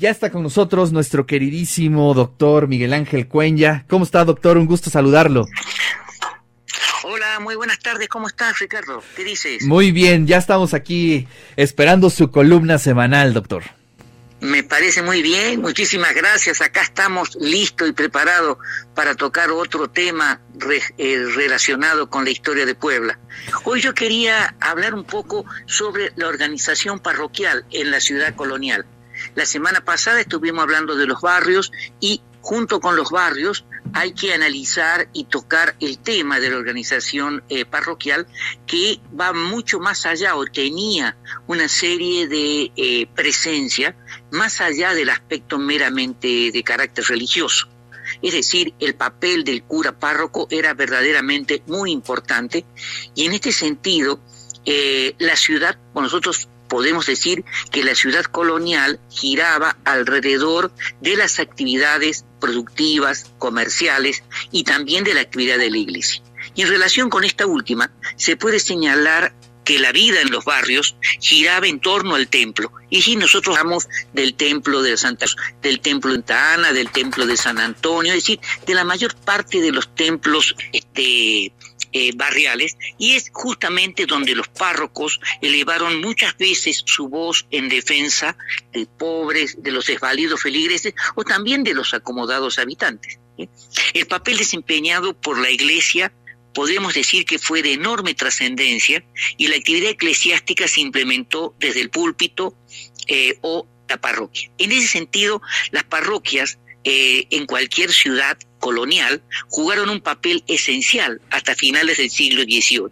Ya está con nosotros nuestro queridísimo doctor Miguel Ángel Cuenya. ¿Cómo está, doctor? Un gusto saludarlo. Hola, muy buenas tardes. ¿Cómo estás, Ricardo? ¿Qué dices? Muy bien, ya estamos aquí esperando su columna semanal, doctor. Me parece muy bien, muchísimas gracias. Acá estamos listos y preparados para tocar otro tema eh, relacionado con la historia de Puebla. Hoy yo quería hablar un poco sobre la organización parroquial en la ciudad colonial. La semana pasada estuvimos hablando de los barrios y junto con los barrios hay que analizar y tocar el tema de la organización eh, parroquial que va mucho más allá o tenía una serie de eh, presencia más allá del aspecto meramente de carácter religioso. Es decir, el papel del cura párroco era verdaderamente muy importante y en este sentido eh, la ciudad, nosotros podemos decir que la ciudad colonial giraba alrededor de las actividades productivas, comerciales y también de la actividad de la iglesia. Y en relación con esta última, se puede señalar que la vida en los barrios giraba en torno al templo. Y si nosotros hablamos del templo de Santa, del templo de Santa Ana, del templo de San Antonio, es decir, de la mayor parte de los templos este, eh, barriales y es justamente donde los párrocos elevaron muchas veces su voz en defensa de pobres, de los desvalidos feligreses o también de los acomodados habitantes. El papel desempeñado por la Iglesia podemos decir que fue de enorme trascendencia y la actividad eclesiástica se implementó desde el púlpito eh, o la parroquia. En ese sentido, las parroquias eh, en cualquier ciudad colonial jugaron un papel esencial hasta finales del siglo XVIII.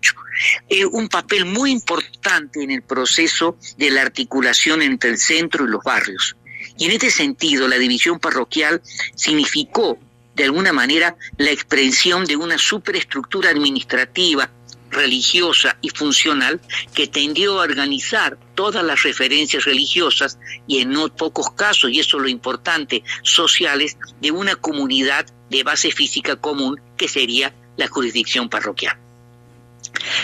Eh, un papel muy importante en el proceso de la articulación entre el centro y los barrios. Y en este sentido, la división parroquial significó, de alguna manera, la expresión de una superestructura administrativa religiosa y funcional que tendió a organizar todas las referencias religiosas y en no pocos casos, y eso es lo importante, sociales, de una comunidad de base física común que sería la jurisdicción parroquial.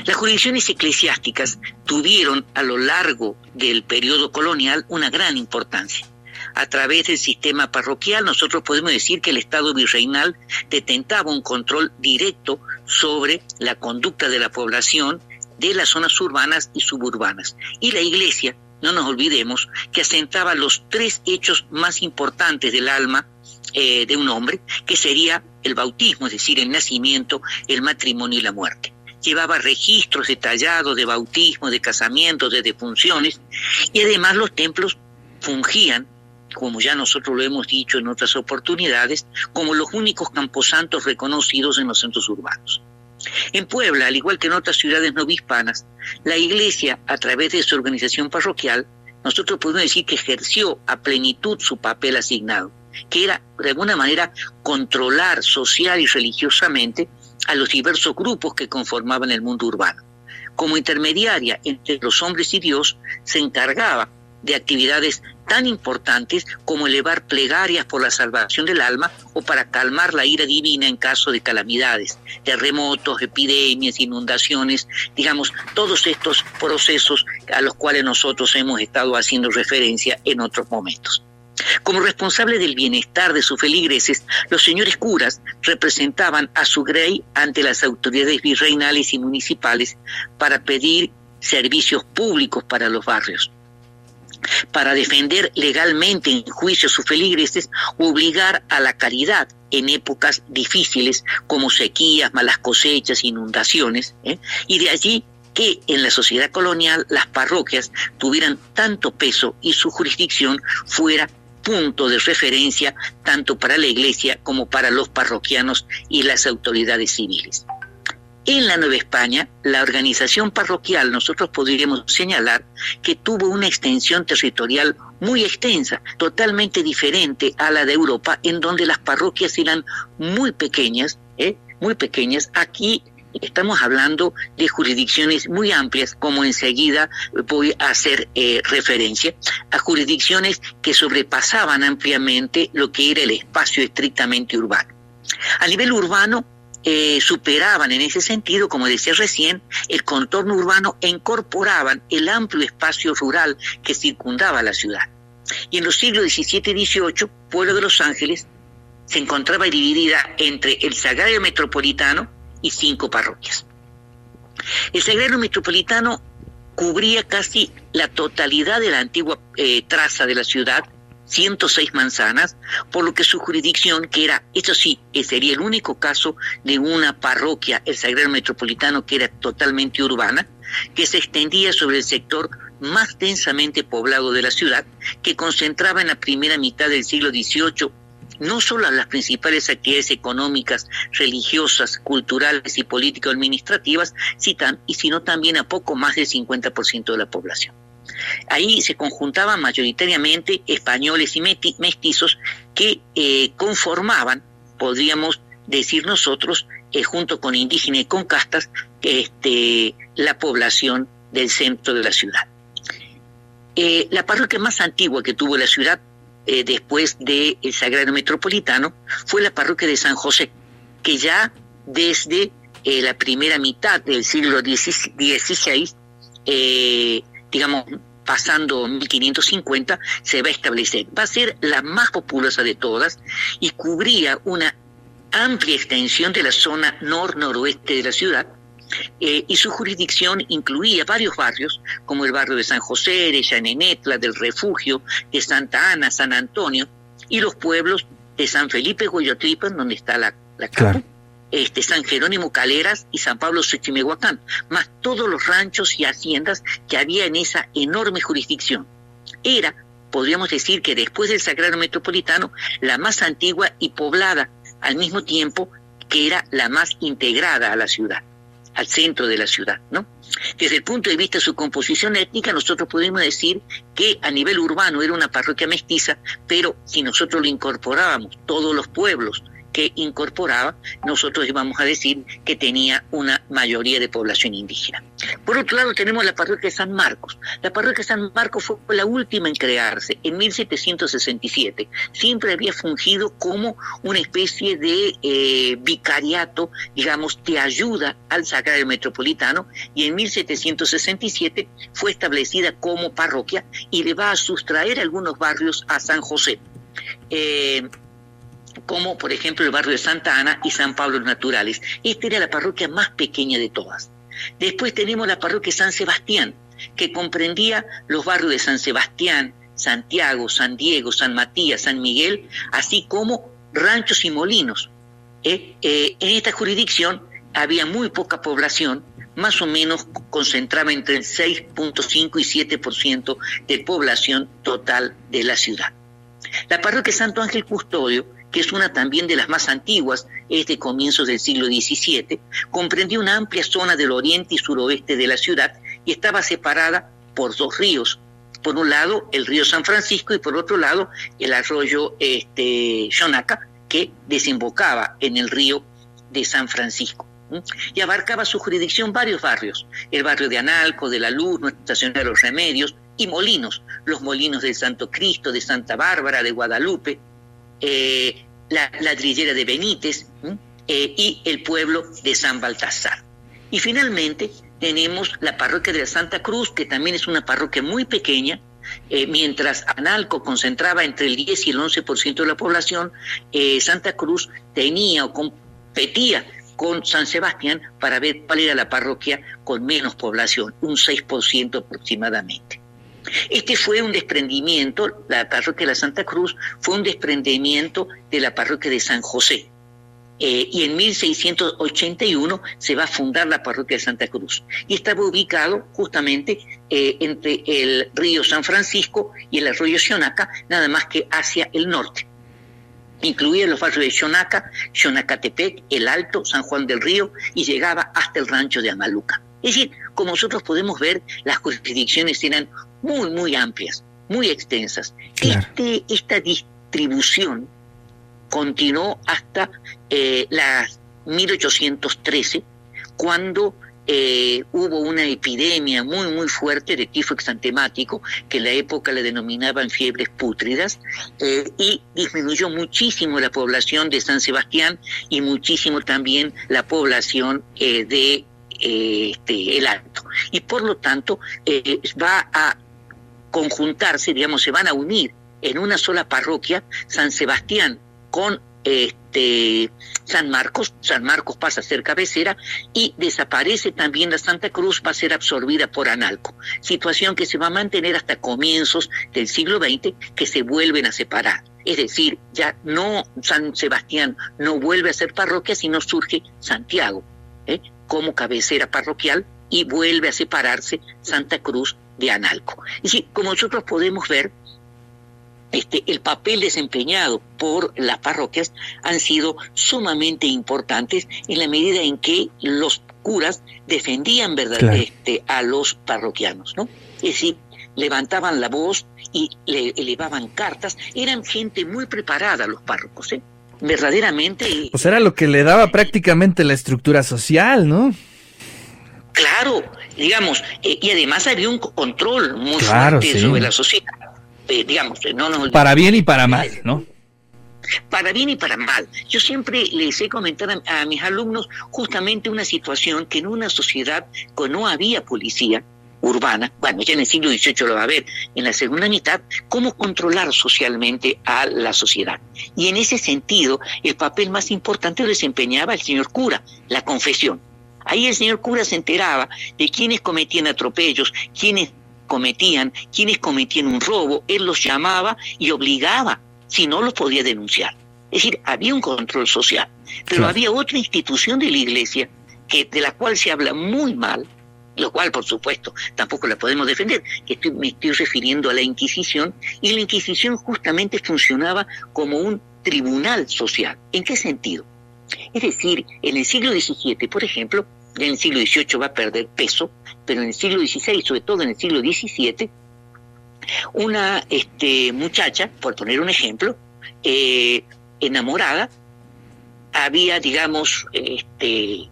Las jurisdicciones eclesiásticas tuvieron a lo largo del periodo colonial una gran importancia a través del sistema parroquial, nosotros podemos decir que el Estado virreinal detentaba un control directo sobre la conducta de la población de las zonas urbanas y suburbanas. Y la Iglesia, no nos olvidemos, que asentaba los tres hechos más importantes del alma eh, de un hombre, que sería el bautismo, es decir, el nacimiento, el matrimonio y la muerte llevaba registros detallados de bautismo, de casamiento, de defunciones, y además los templos fungían como ya nosotros lo hemos dicho en otras oportunidades, como los únicos camposantos reconocidos en los centros urbanos. En Puebla, al igual que en otras ciudades no hispanas, la Iglesia, a través de su organización parroquial, nosotros podemos decir que ejerció a plenitud su papel asignado, que era, de alguna manera, controlar social y religiosamente a los diversos grupos que conformaban el mundo urbano. Como intermediaria entre los hombres y Dios, se encargaba de actividades tan importantes como elevar plegarias por la salvación del alma o para calmar la ira divina en caso de calamidades, terremotos, epidemias, inundaciones, digamos, todos estos procesos a los cuales nosotros hemos estado haciendo referencia en otros momentos. Como responsable del bienestar de sus feligreses, los señores curas representaban a su grey ante las autoridades virreinales y municipales para pedir servicios públicos para los barrios para defender legalmente en juicio sus feligreses, obligar a la caridad en épocas difíciles como sequías, malas cosechas, inundaciones, ¿eh? y de allí que en la sociedad colonial las parroquias tuvieran tanto peso y su jurisdicción fuera punto de referencia tanto para la iglesia como para los parroquianos y las autoridades civiles. En la Nueva España, la organización parroquial, nosotros podríamos señalar que tuvo una extensión territorial muy extensa, totalmente diferente a la de Europa, en donde las parroquias eran muy pequeñas, ¿eh? muy pequeñas. Aquí estamos hablando de jurisdicciones muy amplias, como enseguida voy a hacer eh, referencia, a jurisdicciones que sobrepasaban ampliamente lo que era el espacio estrictamente urbano. A nivel urbano, eh, superaban en ese sentido, como decía recién, el contorno urbano e incorporaban el amplio espacio rural que circundaba la ciudad. Y en los siglos XVII y XVIII, Pueblo de Los Ángeles se encontraba dividida entre el Sagrario Metropolitano y cinco parroquias. El Sagrario Metropolitano cubría casi la totalidad de la antigua eh, traza de la ciudad, 106 manzanas, por lo que su jurisdicción, que era, eso sí, sería el único caso de una parroquia, el Sagrario Metropolitano, que era totalmente urbana, que se extendía sobre el sector más densamente poblado de la ciudad, que concentraba en la primera mitad del siglo XVIII no solo a las principales actividades económicas, religiosas, culturales y político-administrativas, sino también a poco más del 50% de la población. Ahí se conjuntaban mayoritariamente españoles y mestizos que eh, conformaban, podríamos decir nosotros, eh, junto con indígenas y con castas, este, la población del centro de la ciudad. Eh, la parroquia más antigua que tuvo la ciudad después del Sagrado Metropolitano fue la parroquia de San José, que ya desde la primera mitad del siglo XVI digamos, pasando 1550, se va a establecer. Va a ser la más populosa de todas y cubría una amplia extensión de la zona nor-noroeste de la ciudad, eh, y su jurisdicción incluía varios barrios, como el barrio de San José, de Yanenetla, del Refugio, de Santa Ana, San Antonio, y los pueblos de San Felipe Goyotripan, donde está la, la este, San Jerónimo Caleras y San Pablo Xochimehuacán, más todos los ranchos y haciendas que había en esa enorme jurisdicción. Era, podríamos decir que después del Sagrado Metropolitano, la más antigua y poblada, al mismo tiempo que era la más integrada a la ciudad, al centro de la ciudad, ¿no? Desde el punto de vista de su composición étnica, nosotros podemos decir que a nivel urbano era una parroquia mestiza, pero si nosotros lo incorporábamos, todos los pueblos, que incorporaba, nosotros íbamos a decir que tenía una mayoría de población indígena. Por otro lado, tenemos la parroquia de San Marcos. La parroquia de San Marcos fue la última en crearse en 1767. Siempre había fungido como una especie de eh, vicariato, digamos, de ayuda al Sagrario Metropolitano y en 1767 fue establecida como parroquia y le va a sustraer algunos barrios a San José. Eh, como por ejemplo el barrio de Santa Ana y San Pablo Naturales. Esta era la parroquia más pequeña de todas. Después tenemos la parroquia San Sebastián, que comprendía los barrios de San Sebastián, Santiago, San Diego, San Matías, San Miguel, así como ranchos y molinos. Eh, eh, en esta jurisdicción había muy poca población, más o menos concentraba entre el 6.5 y 7% de población total de la ciudad. La parroquia Santo Ángel Custodio que es una también de las más antiguas, es de comienzos del siglo XVII, comprendía una amplia zona del oriente y suroeste de la ciudad y estaba separada por dos ríos. Por un lado, el río San Francisco y por otro lado, el arroyo este, que desembocaba en el río de San Francisco. Y abarcaba su jurisdicción varios barrios, el barrio de Analco, de la Luz, Nuestra Estación de los Remedios, y molinos, los molinos del Santo Cristo, de Santa Bárbara, de Guadalupe, eh, la ladrillera de Benítez eh, y el pueblo de San Baltasar. Y finalmente tenemos la parroquia de la Santa Cruz, que también es una parroquia muy pequeña, eh, mientras Analco concentraba entre el 10 y el 11% de la población, Santa Cruz tenía o competía con San Sebastián para ver cuál era la parroquia con menos población, un 6% aproximadamente. Este fue un desprendimiento, la parroquia de la Santa Cruz fue un desprendimiento de la parroquia de San José. Eh, y en 1681 se va a fundar la parroquia de Santa Cruz. Y estaba ubicado justamente eh, entre el río San Francisco y el arroyo Xonaca, nada más que hacia el norte. Incluía los barrios de Xonaca, Xonacatepec, El Alto, San Juan del Río y llegaba hasta el rancho de Amaluca. Es decir, como nosotros podemos ver, las jurisdicciones eran muy, muy amplias, muy extensas. Este, esta distribución continuó hasta eh, las 1813, cuando eh, hubo una epidemia muy, muy fuerte de tifo exantemático, que en la época le denominaban fiebres pútridas, eh, y disminuyó muchísimo la población de San Sebastián y muchísimo también la población de este, el Alto. Y por lo tanto va a conjuntarse, digamos, se van a unir en una sola parroquia, San Sebastián con este, San Marcos, San Marcos pasa a ser cabecera y desaparece también la Santa Cruz, va a ser absorbida por Analco, situación que se va a mantener hasta comienzos del siglo XX, que se vuelven a separar. Es decir, ya no San Sebastián no vuelve a ser parroquia, sino surge Santiago ¿eh? como cabecera parroquial y vuelve a separarse Santa Cruz de Analco. Es decir, como nosotros podemos ver, este, el papel desempeñado por las parroquias han sido sumamente importantes en la medida en que los curas defendían verdaderamente a los parroquianos, ¿no? Es decir, levantaban la voz y le elevaban cartas, eran gente muy preparada los párrocos, ¿eh? Verdaderamente. Pues era lo que le daba prácticamente la estructura social, ¿no? Claro, digamos, eh, y además había un control muy fuerte sobre la sociedad eh, digamos, eh, no nos... Para bien y para mal, ¿no? Para bien y para mal. Yo siempre les he comentado a, mis alumnos justamente una situación que en una sociedad que no había policía urbana, bueno, ya en el siglo XVIII lo va a haber, en la segunda mitad, cómo controlar socialmente a la sociedad. Y en ese sentido, el papel más importante lo desempeñaba el señor cura, la confesión. Ahí el señor cura se enteraba de quienes cometían atropellos, quienes cometían, quienes cometían un robo, él los llamaba y obligaba, si no los podía denunciar. Es decir, había un control social, pero había otra institución de la iglesia que, de la cual se habla muy mal, lo cual, por supuesto, tampoco la podemos defender, que me estoy refiriendo a la Inquisición, y la Inquisición justamente funcionaba como un tribunal social. ¿En qué sentido? Es decir, en el siglo XVII, por ejemplo, en el siglo XVIII va a perder peso, pero en el siglo XVI, sobre todo en el siglo XVII, una este, muchacha, por poner un ejemplo, eh, enamorada, había, digamos, este,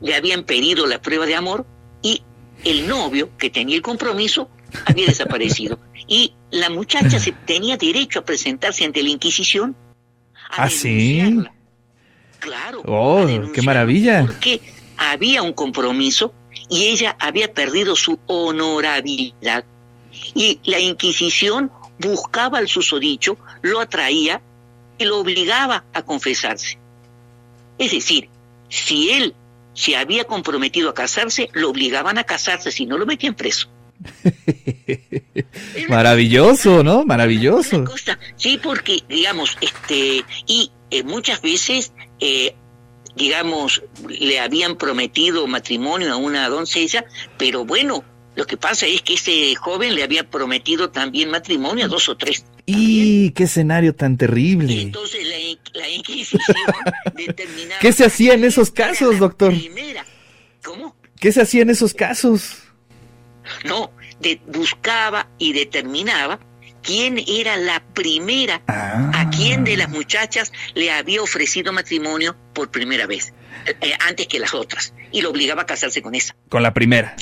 le habían pedido la prueba de amor y el novio que tenía el compromiso había desaparecido. Y la muchacha se, tenía derecho a presentarse ante la Inquisición. A ¿Ah, sí? Claro. Oh, qué maravilla. Porque había un compromiso y ella había perdido su honorabilidad. Y la Inquisición buscaba al susodicho, lo atraía y lo obligaba a confesarse. Es decir, si él se había comprometido a casarse, lo obligaban a casarse, si no lo metían preso. Maravilloso, ¿no? Maravilloso. sí, porque, digamos, este, y eh, muchas veces eh, digamos, le habían prometido matrimonio a una doncella, pero bueno, lo que pasa es que ese joven le había prometido también matrimonio a dos o tres. ¡Y qué escenario tan terrible! entonces la, Inquisición determinaba... ¿Qué se hacía en esos casos, doctor? ¿Cómo? ¿Qué se hacía en esos casos? No, buscaba y determinaba quién era la primera, a ah. quién de las muchachas le había ofrecido matrimonio por primera vez, eh, eh, antes que las otras, y lo obligaba a casarse con esa. Con la primera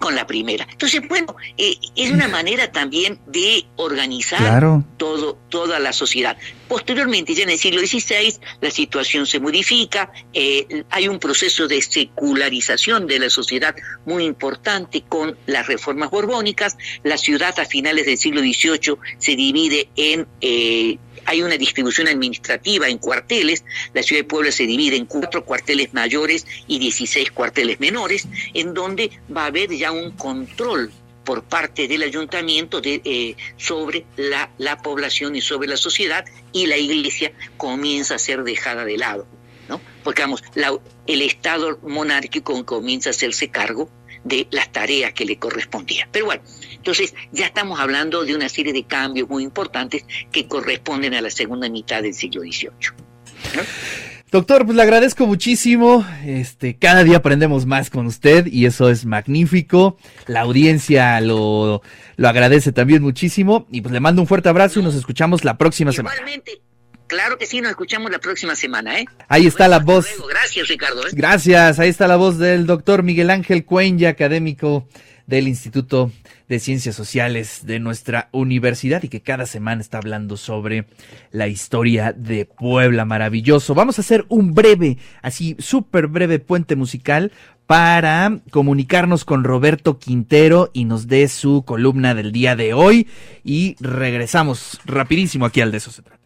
con la primera. Entonces, bueno, eh, es una manera también de organizar todo, toda la sociedad. Posteriormente, ya en el siglo XVI, la situación se modifica, eh, hay un proceso de secularización de la sociedad muy importante con las reformas borbónicas, la ciudad a finales del siglo XVIII se divide en... Eh, hay una distribución administrativa en cuarteles, la ciudad de Puebla se divide en cuatro cuarteles mayores y 16 cuarteles menores, en donde va a haber ya un control por parte del ayuntamiento eh, sobre la, la, población y sobre la sociedad y la iglesia comienza a ser dejada de lado, ¿no? Porque vamos, el Estado monárquico comienza a hacerse cargo de las tareas que le correspondían. Pero bueno, entonces ya estamos hablando de una serie de cambios muy importantes que corresponden a la segunda mitad del siglo XVIII. Doctor, pues le agradezco muchísimo. Este, cada día aprendemos más con usted y eso es magnífico. La audiencia lo, lo agradece también muchísimo. Y pues le mando un fuerte abrazo y nos escuchamos la próxima semana. Claro que sí, nos escuchamos la próxima semana, ¿eh? Ahí está la voz. Gracias, Ricardo. ¿eh? Gracias, ahí está la voz del doctor Miguel Ángel Cuenya, académico del Instituto de Ciencias Sociales de nuestra universidad y que cada semana está hablando sobre la historia de Puebla. Maravilloso. Vamos a hacer un breve, así súper breve puente musical para comunicarnos con Roberto Quintero y nos dé su columna del día de hoy y regresamos rapidísimo aquí al de eso se trata.